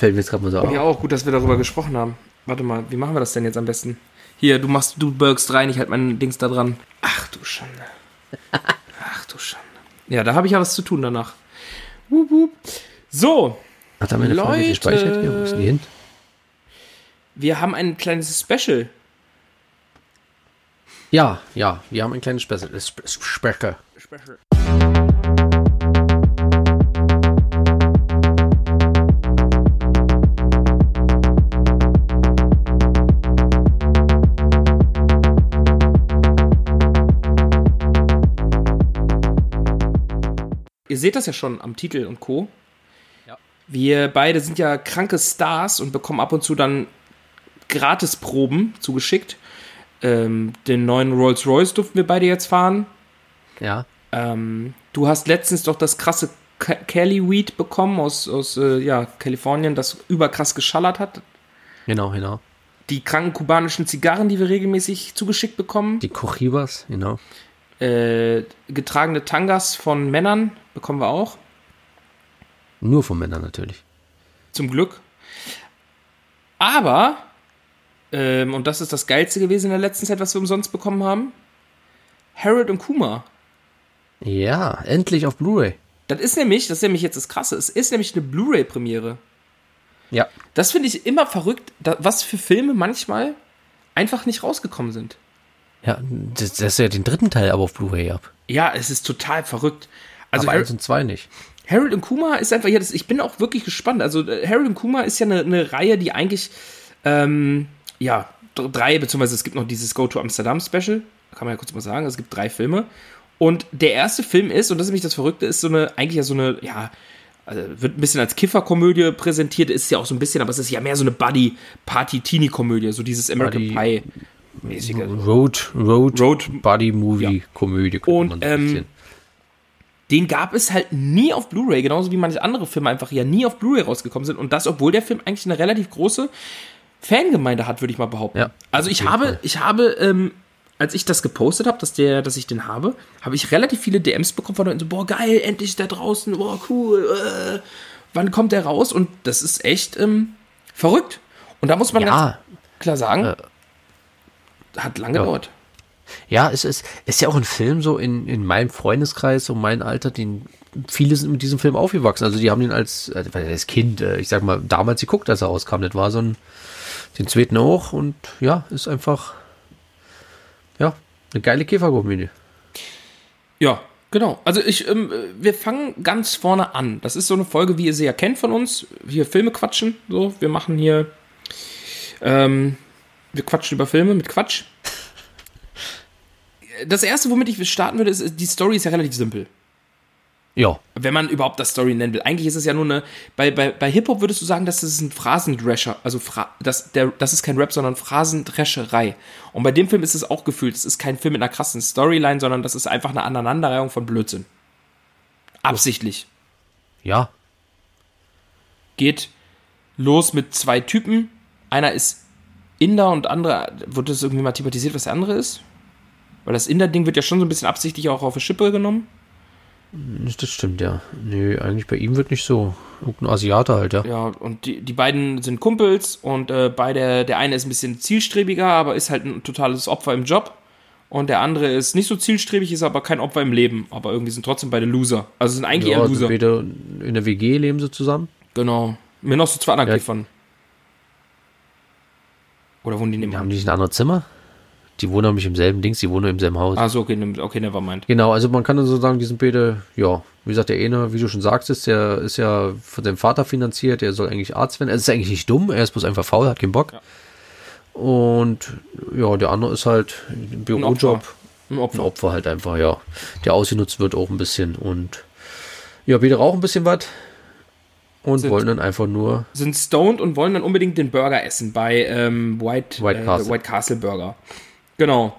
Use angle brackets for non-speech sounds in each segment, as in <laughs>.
Fällt mir jetzt gerade mal so auf. Ja, auch gut, dass wir darüber gesprochen haben. Warte mal, wie machen wir das denn jetzt am besten? Hier, du machst, du burgst rein, ich halt mein Dings da dran. Ach du Schande. <laughs> Ach du Schande. Ja, da habe ich ja was zu tun danach. Wup, wup. So. Hat er meine Frage Leute. gespeichert? Ja, wo ist die hin? Wir haben ein kleines Special. Ja, ja, wir haben ein kleines Special. Spe- Specker. Special. Ihr seht das ja schon am Titel und Co. Ja. Wir beide sind ja kranke Stars und bekommen ab und zu dann Gratisproben zugeschickt. Ähm, den neuen Rolls Royce durften wir beide jetzt fahren. Ja. Ähm, du hast letztens doch das krasse Cali Weed bekommen aus, aus äh, ja, Kalifornien, das überkrass geschallert hat. Genau, genau. Die kranken kubanischen Zigarren, die wir regelmäßig zugeschickt bekommen. Die Cochibas, genau. Äh, getragene Tangas von Männern bekommen wir auch. Nur von Männern natürlich. Zum Glück. Aber, ähm, und das ist das Geilste gewesen in der letzten Zeit, was wir umsonst bekommen haben: Harold und Kuma. Ja, endlich auf Blu-ray. Das ist nämlich, das ist nämlich jetzt das Krasse, es ist nämlich eine Blu-ray-Premiere. Ja. Das finde ich immer verrückt, was für Filme manchmal einfach nicht rausgekommen sind. Ja, das, das ist ja den dritten Teil aber auf Blu-ray ab. Ja, es ist total verrückt. Also aber Har eins und zwei nicht. Harold und Kuma ist einfach, ja, das, ich bin auch wirklich gespannt. Also äh, Harold und Kuma ist ja eine, eine Reihe, die eigentlich, ähm, ja, drei, beziehungsweise es gibt noch dieses Go to Amsterdam Special, kann man ja kurz mal sagen, es gibt drei Filme. Und der erste Film ist, und das ist nämlich das Verrückte, ist so eine, eigentlich ja so eine, ja, also wird ein bisschen als Kifferkomödie präsentiert, ist ja auch so ein bisschen, aber es ist ja mehr so eine Buddy-Party-Teenie-Komödie, so dieses American Buddy- Pie-mäßige. Road, Road, Road- Buddy Movie. Komödie. Und, man so ähm. Den gab es halt nie auf Blu-ray, genauso wie manche andere Filme einfach ja nie auf Blu-ray rausgekommen sind. Und das, obwohl der Film eigentlich eine relativ große Fangemeinde hat, würde ich mal behaupten. Ja, also ich habe, Fall. ich habe, ähm, als ich das gepostet habe, dass der, dass ich den habe, habe ich relativ viele DMs bekommen von Leuten so, boah, geil, endlich der draußen, boah, cool, äh, wann kommt der raus? Und das ist echt ähm, verrückt. Und da muss man ganz ja, klar sagen, Äh, hat lange gedauert. ja, es ist, ist ja auch ein Film so in, in meinem Freundeskreis, so mein Alter, den viele sind mit diesem Film aufgewachsen. Also die haben den als, äh, als Kind, äh, ich sag mal, damals geguckt, als er rauskam. Das war so ein, den zweiten auch und ja, ist einfach, ja, eine geile Käferkomödie. Ja, genau. Also ich, ähm, wir fangen ganz vorne an. Das ist so eine Folge, wie ihr sie ja kennt von uns. Hier Filme quatschen. So, wir machen hier, ähm, wir quatschen über Filme mit Quatsch. Das erste, womit ich starten würde, ist, die Story ist ja relativ simpel. Ja, Wenn man überhaupt das Story nennen will. Eigentlich ist es ja nur eine. Bei, bei, bei Hip-Hop würdest du sagen, das ist ein Phrasendrescher. Also, Phra das, der, das ist kein Rap, sondern Phrasendrescherei. Und bei dem Film ist es auch gefühlt. Es ist kein Film mit einer krassen Storyline, sondern das ist einfach eine Aneinanderreihung von Blödsinn. Absichtlich. ja, Geht los mit zwei Typen. Einer ist Inder und andere. Wird das irgendwie mal thematisiert, was der andere ist? Weil das Inder-Ding wird ja schon so ein bisschen absichtlich auch auf die Schippe genommen. das stimmt, ja. Nö, eigentlich bei ihm wird nicht so. Irgendein Asiate halt, ja. Ja, und die, die beiden sind Kumpels und äh, beide, der eine ist ein bisschen zielstrebiger, aber ist halt ein totales Opfer im Job. Und der andere ist nicht so zielstrebig, ist aber kein Opfer im Leben. Aber irgendwie sind trotzdem beide Loser. Also sind eigentlich ja eher Loser. Später in der WG leben sie zusammen. Genau. Mir noch so zwei andere Ja. Kiffern. Oder wohnen die Die haben nebenan? die nicht ein anderes Zimmer? Die wohnen nämlich im selben Dings, die wohnen im selben Haus. Ah, so, okay, okay, never mind. Genau, also man kann dann so sagen, die sind beide, ja, wie gesagt, der eine, wie du schon sagst, ist, der ist ja von seinem Vater finanziert, der soll eigentlich Arzt werden. Er ist eigentlich nicht dumm, er ist bloß einfach faul, hat keinen Bock. Und ja, der andere ist halt ein Bürojob, Ein ein Opfer. Opfer halt einfach, ja, der ausgenutzt wird auch ein bisschen. Und ja, beide rauchen ein bisschen was und Sind- wollen dann einfach nur, Sind stoned und wollen dann unbedingt den Burger essen bei ähm, White, White äh, Castle. White Castle Burger. Genau.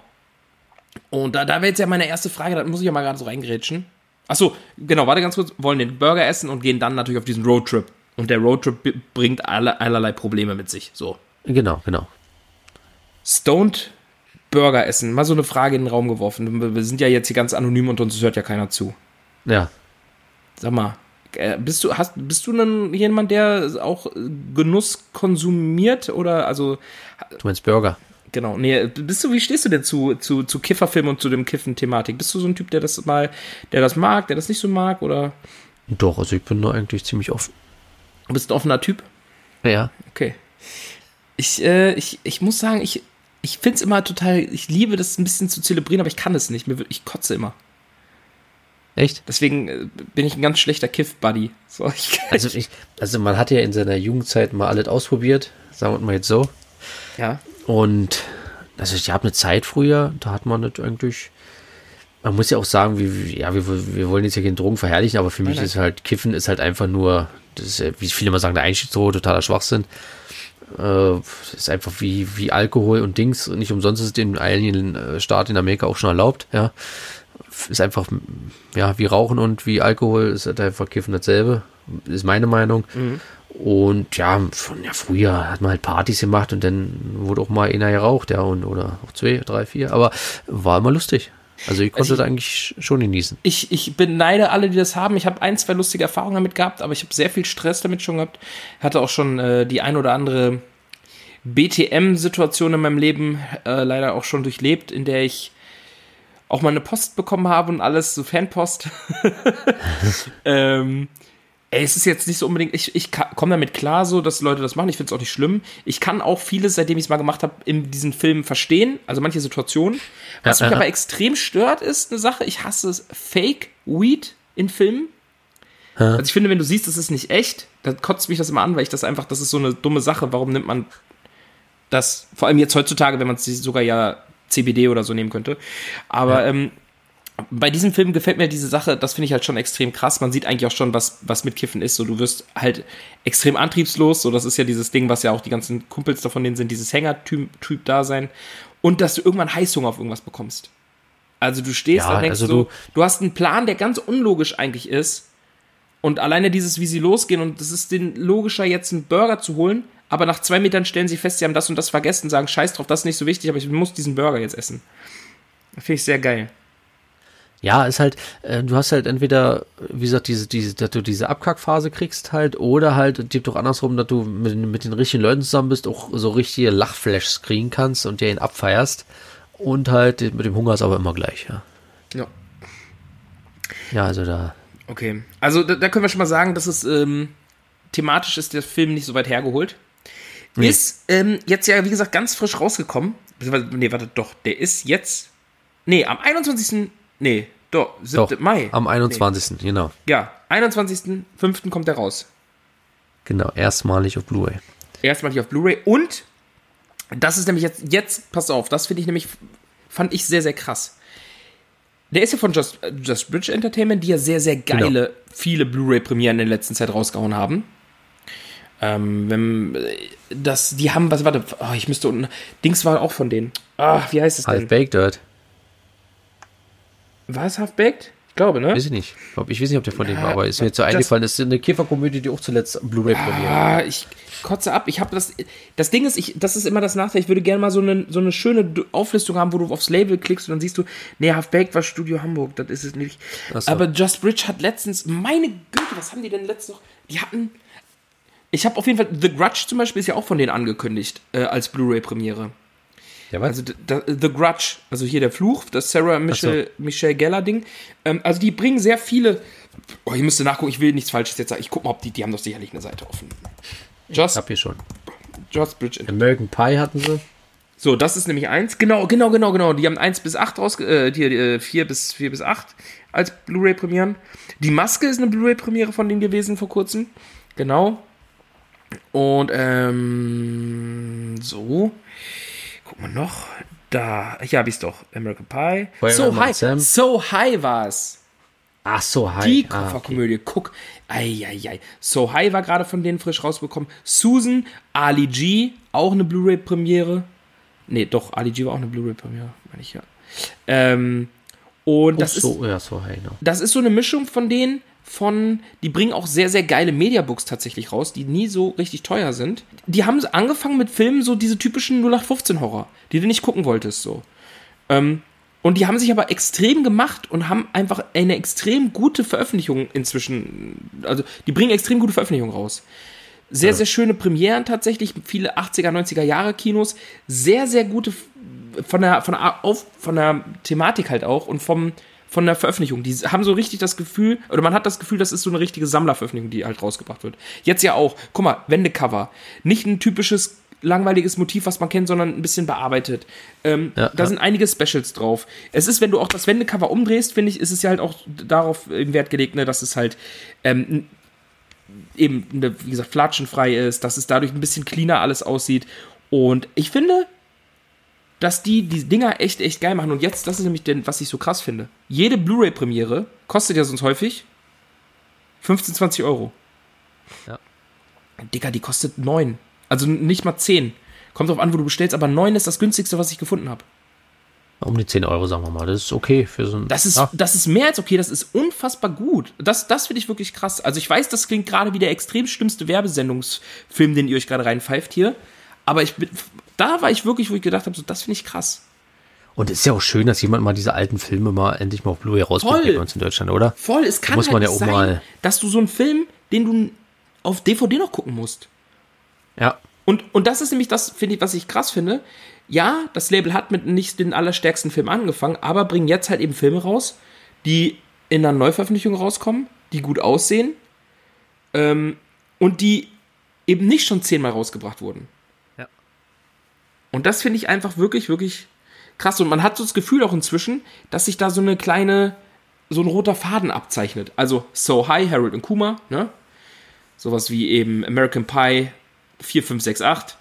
Und da, da wäre jetzt ja meine erste Frage, da muss ich ja mal gerade so reingrätschen. Achso, genau, warte ganz kurz. Wollen den Burger essen und gehen dann natürlich auf diesen Roadtrip. Und der Roadtrip bringt alle, allerlei Probleme mit sich. So. genau, genau. Stoned Burger essen. Mal so eine Frage in den Raum geworfen. Wir- sind ja jetzt hier ganz anonym und uns hört ja keiner zu. Ja, Sag mal, Äh, bist du, hast, bist du dann jemand, der auch Genuss konsumiert oder also. Du meinst Burger? Genau. Nee, bist du, wie stehst du denn zu, zu, zu Kifferfilm und zu dem Kiffen-Thematik? Bist du so ein Typ, der das mal, der das mag, der das nicht so mag, oder? Doch, also ich bin da eigentlich ziemlich offen. Du bist ein offener Typ? Ja. Okay. Ich, äh, ich, ich muss sagen, ich, ich finde es immer total, ich liebe das ein bisschen zu zelebrieren, aber ich kann es nicht. Ich kotze immer. Echt? Deswegen äh, bin ich ein ganz schlechter Kiff-Buddy. So, also, ich, also man hat ja in seiner Jugendzeit mal alles ausprobiert, sagen wir mal jetzt so. Ja. Und also ich habe eine Zeit früher, da hat man das eigentlich. Man muss ja auch sagen, wie, ja, wir, wir wollen jetzt ja keine Drogen verherrlichen, aber für mich nein. ist halt, Kiffen ist halt einfach nur, das ist, wie viele immer sagen, der Einstiegsdroge, totaler Schwachsinn. Äh, ist einfach wie, wie Alkohol und Dings. Nicht umsonst ist es in einigen Staaten in Amerika auch schon erlaubt, ja. Ist einfach, ja, wie Rauchen und wie Alkohol ist halt einfach Kiffen dasselbe. Ist meine Meinung. Mhm. Und ja, von ja, früher hat man halt Partys gemacht und dann wurde auch mal einer geraucht, ja, und, oder auch zwei, drei, vier. Aber war immer lustig. Also ich konnte also ich, das eigentlich schon genießen. Ich, ich beneide alle, die das haben. Ich habe ein, zwei lustige Erfahrungen damit gehabt, aber ich habe sehr viel Stress damit schon gehabt. Hatte auch schon äh, die ein oder andere BTM-Situation in meinem Leben äh, leider auch schon durchlebt, in der ich auch mal eine Post bekommen habe und alles, so Fanpost. <laughs> ähm, ey, es ist jetzt nicht so unbedingt, ich, ich komme damit klar, so, dass Leute das machen. Ich finde es auch nicht schlimm. Ich kann auch vieles, seitdem ich es mal gemacht habe, in diesen Filmen verstehen, also manche Situationen. Was ja, mich ja. aber extrem stört, ist eine Sache, ich hasse es, Fake Weed in Filmen. Ja. Also ich finde, wenn du siehst, das ist nicht echt, dann kotzt mich das immer an, weil ich das einfach, das ist so eine dumme Sache. Warum nimmt man das, vor allem jetzt heutzutage, wenn man es sogar ja CBD oder so nehmen könnte. Aber ähm, bei diesem Film gefällt mir diese Sache, das finde ich halt schon extrem krass. Man sieht eigentlich auch schon, was, was mit Kiffen ist. So, du wirst halt extrem antriebslos. So, das ist ja dieses Ding, was ja auch die ganzen Kumpels davon denen sind, dieses Hänger-Typ-Dasein. Und dass du irgendwann Heißhunger auf irgendwas bekommst. Also du stehst ja, und denkst also du, so, du hast einen Plan, der ganz unlogisch eigentlich ist. Und alleine dieses, wie sie losgehen, und das ist den logischer, jetzt einen Burger zu holen, aber nach zwei Metern stellen sie fest, sie haben das und das vergessen, sagen, scheiß drauf, das ist nicht so wichtig, aber ich muss diesen Burger jetzt essen. Finde ich sehr geil. Ja, ist halt, äh, du hast halt entweder, wie gesagt, diese, diese, dass du diese Abkackphase kriegst halt, oder halt, gibt doch andersrum, dass du mit, mit den richtigen Leuten zusammen bist, auch so richtige Lachflashs kriegen kannst und dir ihn abfeierst. Und halt mit dem Hunger ist aber immer gleich, ja. Ja. Ja, also da. Okay. Also da, da können wir schon mal sagen, dass es ähm, thematisch ist der Film nicht so weit hergeholt. Nee. Ist ähm, jetzt ja, wie gesagt, ganz frisch rausgekommen. Nee, warte, doch, der ist jetzt. Nee, am 21. Nee, doch, 7. Doch, Mai. Am 21. Nee. genau. Ja, 21.05. kommt der raus. Genau, erstmalig auf Blu-ray. Erstmalig auf Blu-ray und das ist nämlich jetzt, jetzt, pass auf, das finde ich nämlich, fand ich sehr, sehr krass. Der ist ja von Just, Just Bridge Entertainment, die ja sehr, sehr geile, genau. viele Blu-ray-Premieren in der letzten Zeit rausgehauen haben. Ähm, wenn, das, die haben, was, warte, oh, ich müsste unten, Dings war auch von denen. Ach, wie heißt es denn? Half-Baked Dirt. War es Half-Baked? Ich glaube, ne? Weiß ich nicht. Ich weiß nicht, ob der von ja, denen war, aber ist mir jetzt so eingefallen. Das ist eine Käferkomödie, die auch zuletzt Blu-ray premiert. Ah, ich kotze ab. Ich habe das. Das Ding ist, ich, das ist immer das Nachteil. Ich würde gerne mal so eine, so eine schöne Auflistung haben, wo du aufs Label klickst und dann siehst du, nee, Half-Baked war Studio Hamburg. Das ist es nicht. So. Aber Just Bridge hat letztens, meine Güte, was haben die denn letztens noch? Die hatten. Ich habe auf jeden Fall, The Grudge zum Beispiel ist ja auch von denen angekündigt, äh, als Blu-ray-Premiere. Ja, was? Also da, The Grudge, also hier der Fluch, das Sarah Michelle, so. Michelle Geller Ding. Ähm, also die bringen sehr viele. Oh, ich müsste nachgucken, ich will nichts Falsches jetzt sagen. Ich gucke mal, ob die, die haben doch sicherlich eine Seite offen. Just, ich hab hier schon. Just Bridge. American Pie hatten sie. So, das ist nämlich eins. Genau, genau, genau, genau. Die haben 1 bis 8 raus, äh, die, äh, 4 bis 4 bis 8 als Blu-ray-Premieren. Die Maske ist eine Blu-ray-Premiere von denen gewesen vor kurzem. Genau. Und ähm, so. Guck mal noch. Da. Hier habe ich es doch. American Pie. Feuer so high. Sam. So high war es. Ach, so high. Die Kofferkomödie. Ah, okay. Guck. Eieiei. So high war gerade von denen frisch rausbekommen. Susan, Ali G, auch eine Blu-ray-Premiere. Nee, doch, Ali G war auch eine Blu-ray-Premiere, meine ich ja. Ähm, und das, so, ist, ja, so high, no. das ist so eine Mischung von denen, von, die bringen auch sehr, sehr geile Mediabooks tatsächlich raus, die nie so richtig teuer sind. Die haben angefangen mit Filmen, so diese typischen 0815-Horror, die du nicht gucken wolltest, so. Ähm, Und die haben sich aber extrem gemacht und haben einfach eine extrem gute Veröffentlichung inzwischen. Also, die bringen extrem gute Veröffentlichungen raus. Sehr, ja. sehr schöne Premieren tatsächlich. Viele 80er, 90er Jahre Kinos. Sehr, sehr gute von der, von der, auf, von der Thematik halt auch und vom, von der Veröffentlichung. Die haben so richtig das Gefühl, oder man hat das Gefühl, das ist so eine richtige Sammlerveröffentlichung, die halt rausgebracht wird. Jetzt ja auch, guck mal, Wendecover. Nicht ein typisches langweiliges Motiv, was man kennt, sondern ein bisschen bearbeitet. Ähm, ja, da ja. sind einige Specials drauf. Es ist, wenn du auch das Wendecover umdrehst, finde ich, ist es ja halt auch darauf im Wert gelegt, ne, dass es halt ähm, eben, wie gesagt, flatschenfrei ist, dass es dadurch ein bisschen cleaner alles aussieht. Und ich finde, dass die die Dinger echt, echt geil machen. Und jetzt, das ist nämlich, den, was ich so krass finde. Jede Blu-ray-Premiere kostet ja sonst häufig 15, 20 Euro. Ja. Digga, die kostet 9. Also nicht mal 10. Kommt drauf an, wo du bestellst, aber 9 ist das günstigste, was ich gefunden habe. Um die 10 Euro, sagen wir mal. Das ist okay für so ein. Das ist, ja. das ist mehr als okay, das ist unfassbar gut. Das, das finde ich wirklich krass. Also ich weiß, das klingt gerade wie der extrem schlimmste Werbesendungsfilm, den ihr euch gerade reinpfeift hier. Aber ich bin, da war ich wirklich, wo ich gedacht habe, so, das finde ich krass. Und es ist ja auch schön, dass jemand mal diese alten Filme mal endlich mal auf Blu-ray rausbringt bei uns in Deutschland, oder? Voll, es kann da muss halt man ja auch sein, mal dass du so einen Film, den du auf DVD noch gucken musst. Ja. Und, und das ist nämlich das, finde ich, was ich krass finde. Ja, das Label hat mit nicht den allerstärksten Film angefangen, aber bringen jetzt halt eben Filme raus, die in einer Neuveröffentlichung rauskommen, die gut aussehen ähm, und die eben nicht schon zehnmal rausgebracht wurden. Und das finde ich einfach wirklich, wirklich krass. Und man hat so das Gefühl auch inzwischen, dass sich da so eine kleine, so ein roter Faden abzeichnet. Also So High, Harold und Kuma, ne? Sowas wie eben American Pie 4568,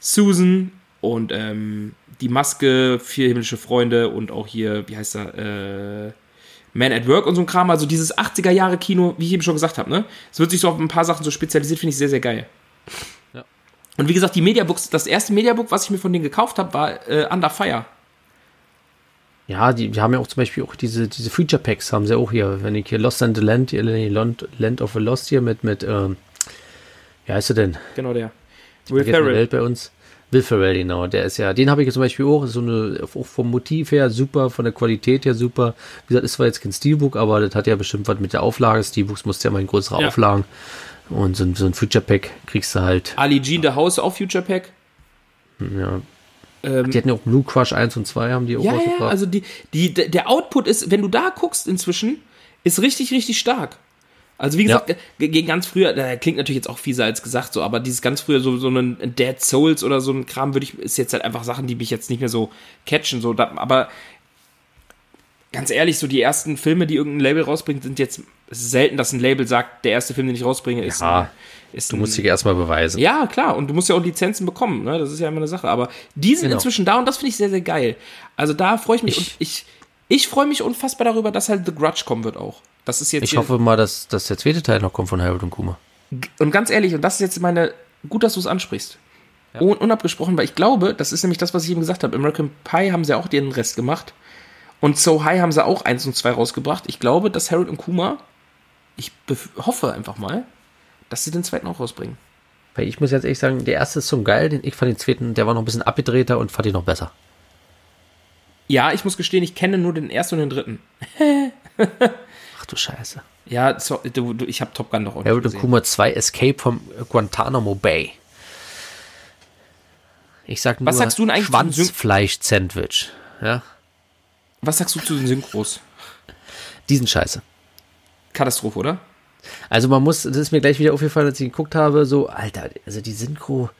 Susan und ähm, die Maske, Vier himmlische Freunde und auch hier, wie heißt er, äh, Man at Work und so ein Kram. Also dieses 80er Jahre Kino, wie ich eben schon gesagt habe, ne? Es wird sich so auf ein paar Sachen so spezialisiert, finde ich sehr, sehr geil. Und wie gesagt, die Mediabooks, das erste Mediabook, was ich mir von denen gekauft habe, war äh, Under Fire. Ja, die, die, haben ja auch zum Beispiel auch diese, diese Feature Packs, haben sie auch hier. Wenn ich hier Lost and the Land, Land, Land of the Lost hier mit, mit ähm, wie heißt er denn? Genau der. Will Ferrell. Welt bei uns. Will Ferrell, genau. Der ist ja, den habe ich zum Beispiel auch, so eine, auch vom Motiv her super, von der Qualität her super. Wie gesagt, ist zwar jetzt kein Steelbook, aber das hat ja bestimmt was mit der Auflage. Steelbooks musste ja mal in größere ja. Auflagen. Und so, so ein Future Pack kriegst du halt. Ali Jean the House auch Future Pack. Ja. Ähm, die hatten ja auch Blue Crush 1 und 2 haben die auch ja, Ja, also die, die, der Output ist, wenn du da guckst inzwischen, ist richtig, richtig stark. Also wie gesagt, ja. gegen ganz früher, da klingt natürlich jetzt auch fieser als gesagt so, aber dieses ganz früher so, so ein Dead Souls oder so ein Kram würde ich, ist jetzt halt einfach Sachen, die mich jetzt nicht mehr so catchen, so, da, aber ganz ehrlich, so die ersten Filme, die irgendein Label rausbringt, sind jetzt selten, dass ein Label sagt, der erste Film, den ich rausbringe, ist. Ja, ist du musst dich erstmal beweisen. Ja, klar, und du musst ja auch Lizenzen bekommen, ne? Das ist ja immer eine Sache. Aber die sind genau. inzwischen da und das finde ich sehr, sehr geil. Also da freue ich mich ich, und ich, ich freue mich unfassbar darüber, dass halt The Grudge kommen wird auch. Das ist jetzt. Ich hoffe mal, dass, dass der zweite Teil noch kommt von Harold und Kuma. Und ganz ehrlich, und das ist jetzt meine. Gut, dass du es ansprichst. Ja. unabgesprochen, weil ich glaube, das ist nämlich das, was ich eben gesagt habe. American Pie haben sie auch den Rest gemacht. Und So High haben sie auch eins und zwei rausgebracht. Ich glaube, dass Harold und Kuma, ich hoffe einfach mal, dass sie den zweiten auch rausbringen. Weil ich muss jetzt ehrlich sagen, der erste ist so geil, ich fand den zweiten, der war noch ein bisschen abgedrehter und fand ihn noch besser. Ja, ich muss gestehen, ich kenne nur den ersten und den dritten. <laughs> Ach du Scheiße. Ja, so, du, du, ich habe Top Gun doch auch Harold und Kuma 2 Escape vom Guantanamo Bay. Ich sag nur Was sagst du denn eigentlich Schwanzfleisch-Sandwich. Ja? Was sagst du zu den Synchros? Diesen Scheiße. Katastrophe, oder? Also man muss, das ist mir gleich wieder aufgefallen, als ich geguckt habe, so, Alter, also die Synchro,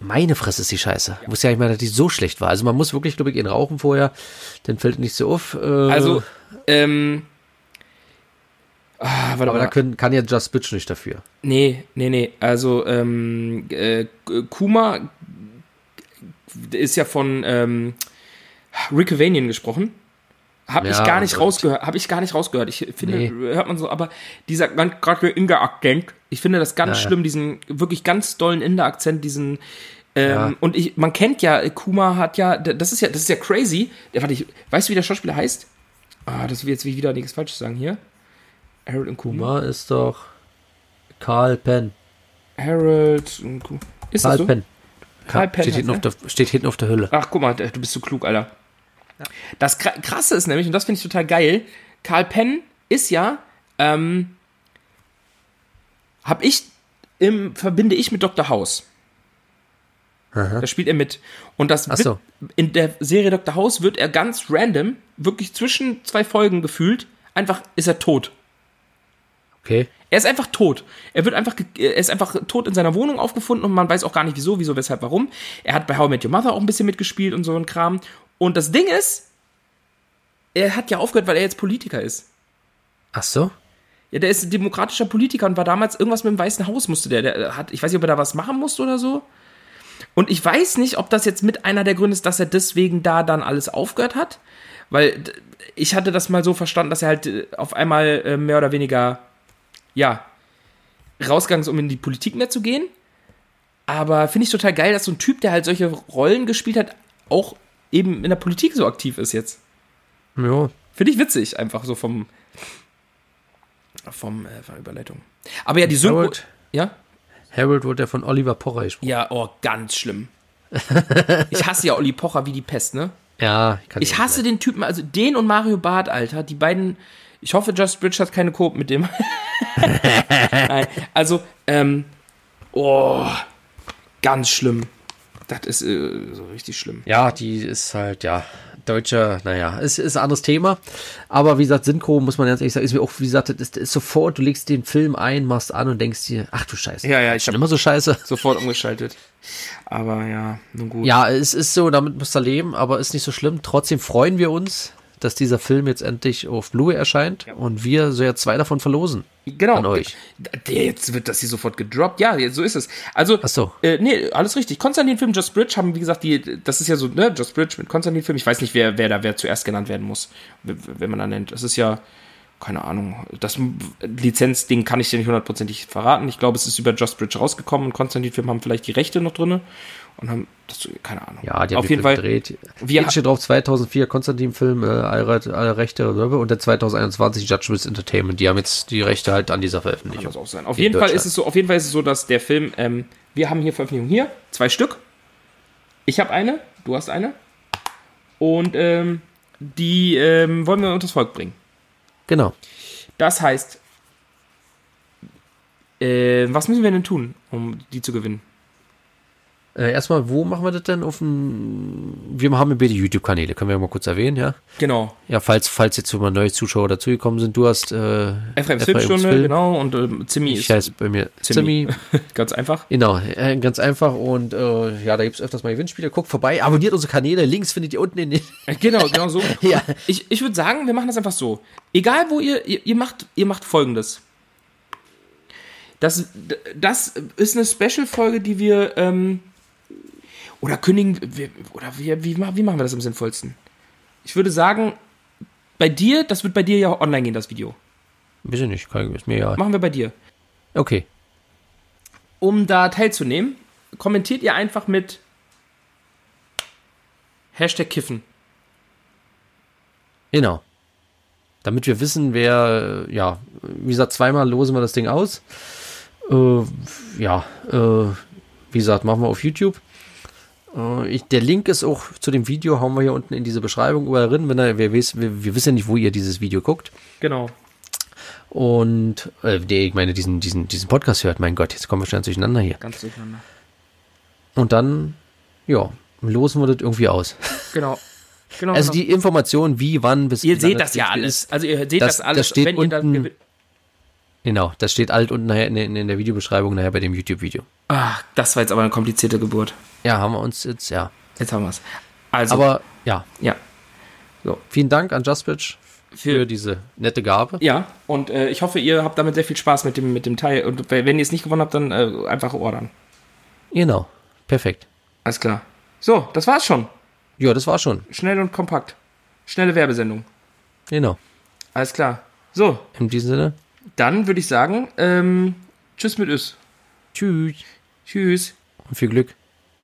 meine Fresse ist die Scheiße. Ja. Wusste ja nicht mal, dass die so schlecht war. Also man muss wirklich, glaube ich, ihn rauchen vorher, dann fällt nicht so auf. Äh, also, ähm, Ah, aber da können, kann ja Just Bitch nicht dafür. Nee, nee, nee. Also, ähm, äh, Kuma ist ja von, ähm, Rick Avanian gesprochen. Habe ja, ich gar nicht rausgehört. Habe ich gar nicht rausgehört. Ich finde, nee. hört man so, aber dieser gerade Inder-Akzent, ich finde das ganz ja, schlimm, diesen wirklich ganz dollen Inder-Akzent, diesen ähm, ja. und ich, man kennt ja, Kuma hat ja, das ist ja, das ist ja crazy. Der, warte, ich, weißt du, wie der Schauspieler heißt? Ah, das will jetzt wieder nichts Falsches sagen hier. Harold und Kuma. Kuma ist doch Karl Penn. Harold und Kuma. Ist Karl das so? Penn. Karl Penn. Steht hinten, der, steht hinten auf der Hülle. Ach, guck mal, du bist so klug, Alter. Das Kra- Krasse ist nämlich, und das finde ich total geil, Karl Penn ist ja, ähm, hab ich, im, verbinde ich mit Dr. House. Da spielt er mit. Und das so. wird, in der Serie Dr. House wird er ganz random, wirklich zwischen zwei Folgen gefühlt, einfach ist er tot. Okay. Er ist einfach tot. Er wird einfach, er ist einfach tot in seiner Wohnung aufgefunden und man weiß auch gar nicht wieso, wieso, weshalb, warum. Er hat bei How I Met Your Mother auch ein bisschen mitgespielt und so ein Kram. Und das Ding ist, er hat ja aufgehört, weil er jetzt Politiker ist. Ach so? Ja, der ist demokratischer Politiker und war damals irgendwas mit dem Weißen Haus musste der. Der hat, ich weiß nicht, ob er da was machen musste oder so. Und ich weiß nicht, ob das jetzt mit einer der Gründe ist, dass er deswegen da dann alles aufgehört hat. Weil ich hatte das mal so verstanden, dass er halt äh, auf einmal äh, mehr oder weniger, ja, rausgegangen ist, um in die Politik mehr zu gehen. Aber finde ich total geil, dass so ein Typ, der halt solche Rollen gespielt hat, auch eben in der Politik so aktiv ist jetzt. Ja. Finde ich witzig, einfach so vom. vom äh, von Überleitung. Aber ja, die Synchro. Harold, Ja? Harold wurde ja von Oliver Pocher gesprochen. Ja, oh, ganz schlimm. ich hasse ja Olli Pocher wie die Pest, ne? Ja, kann Ich hasse den Typen, also den und Mario Barth, Alter. Die beiden. Ich hoffe, Just Bridge hat keine Coop mit dem. <laughs> Nein, also, ähm. Oh, ganz schlimm. Das ist äh, so richtig schlimm. Ja, die ist halt, ja, deutscher, naja, ist, ist ein anderes Thema. Aber wie gesagt, Synchro, muss man ganz ehrlich sagen, ist mir auch, wie gesagt, ist, ist sofort, du legst den Film ein, machst an und denkst dir, ach du Scheiße. Ja, ja, ich Schon hab immer so scheiße. sofort umgeschaltet. Aber ja, nun gut. Ja, es ist so, damit musst du leben, aber ist nicht so schlimm. Trotzdem freuen wir uns, dass dieser Film jetzt endlich auf Blu-ray erscheint und wir so ja zwei davon verlosen. Genau. An euch. Jetzt wird das hier sofort gedroppt. Ja, so ist es. Also, Ach so. äh, nee, alles richtig. Konstantin-Film, Just Bridge haben, wie gesagt, die, das ist ja so, ne, Just Bridge mit Konstantin-Film. Ich weiß nicht, wer, wer da wer zuerst genannt werden muss, wenn man da nennt. Das ist ja, keine Ahnung, das Lizenzding kann ich dir nicht hundertprozentig verraten. Ich glaube, es ist über Just Bridge rausgekommen und Konstantin-Film haben vielleicht die Rechte noch drinne und haben, das, keine Ahnung. Ja, die haben auf jeden Fall. gedreht. Wir- Hier steht drauf 2004 Konstantin-Film, äh, alle, alle Rechte und der 2021 Judgments Entertainment. Die haben jetzt die Rechte halt an dieser Kann Veröffentlichung. das auch sein. Auf jeden Fall ist es so, auf jeden Fall ist es so, dass der Film, ähm, wir haben hier Veröffentlichungen hier, zwei Stück. Ich habe eine, du hast eine. Und ähm, die ähm, wollen wir unters Volk bringen. Genau. Das heißt, äh, was müssen wir denn tun, um die zu gewinnen? Äh, erstmal, wo machen wir das denn? Auf dem, wir haben ja beide YouTube-Kanäle, können wir ja mal kurz erwähnen, ja? Genau. Ja, falls, falls jetzt mal neue Zuschauer dazugekommen sind, du hast äh, Ephraim's Filmstunde, Film. genau. Und ähm, Zimmi Ich ist heiße bei mir Zimmi. Zimmi. <laughs> ganz einfach. Genau, äh, ganz einfach und äh, ja, da gibt es öfters mal Gewinnspiele. Guckt vorbei, abonniert unsere Kanäle, Links findet ihr unten in den. Äh, Genau, genau so. <laughs> Ja. Ich, ich würde sagen, wir machen das einfach so. Egal wo ihr, ihr, ihr macht, ihr macht folgendes. Das, das ist eine Special-Folge, die wir, ähm, oder kündigen, oder wie, wie, wie machen wir das am sinnvollsten? Ich würde sagen, bei dir, das wird bei dir ja online gehen, das Video. Weiß ich nicht, kann, ist mir ja. Machen wir bei dir. Okay. Um da teilzunehmen, kommentiert ihr einfach mit Hashtag Kiffen. Genau. Damit wir wissen, wer, ja, wie gesagt, zweimal losen wir das Ding aus. Äh, ja, äh, wie gesagt, machen wir auf YouTube. Äh, ich, der Link ist auch zu dem Video, hauen wir hier unten in diese Beschreibung überall drin. Wenn er, wir, wissen, wir, wir wissen ja nicht, wo ihr dieses Video guckt. Genau. Und, äh, der, ich meine, diesen, diesen, diesen Podcast hört. Mein Gott, jetzt kommen wir schnell durcheinander hier. Ganz durcheinander. Und dann, ja, losen wir das irgendwie aus. Genau. <laughs> genau Also genau. die Information, wie, wann, bis Ihr seht das ja alles. Also ihr seht Das- das, alles, das steht wenn ihr dann unten- gewinnt. Genau, das steht alt unten nachher in, in, in der Videobeschreibung, nachher bei dem YouTube-Video. Ach, das war jetzt aber eine komplizierte Geburt. Ja, haben wir uns jetzt, ja. Jetzt haben wir es. Also, Aber ja, ja. vielen Dank an JustBitch für Für, diese nette Gabe. ja, und äh, ich hoffe, ihr habt damit sehr viel Spaß mit dem, mit dem Teil. Und wenn ihr es nicht gewonnen habt, dann äh, einfach ordern. Genau, perfekt. Alles klar. So, das war's schon. Ja, das war schon. Schnell und kompakt. Schnelle Werbesendung. Genau. Alles klar. So, In diesem Sinne, dann würde ich sagen, ähm, tschüss mit Üs. tschüss Tschüss. und viel Glück.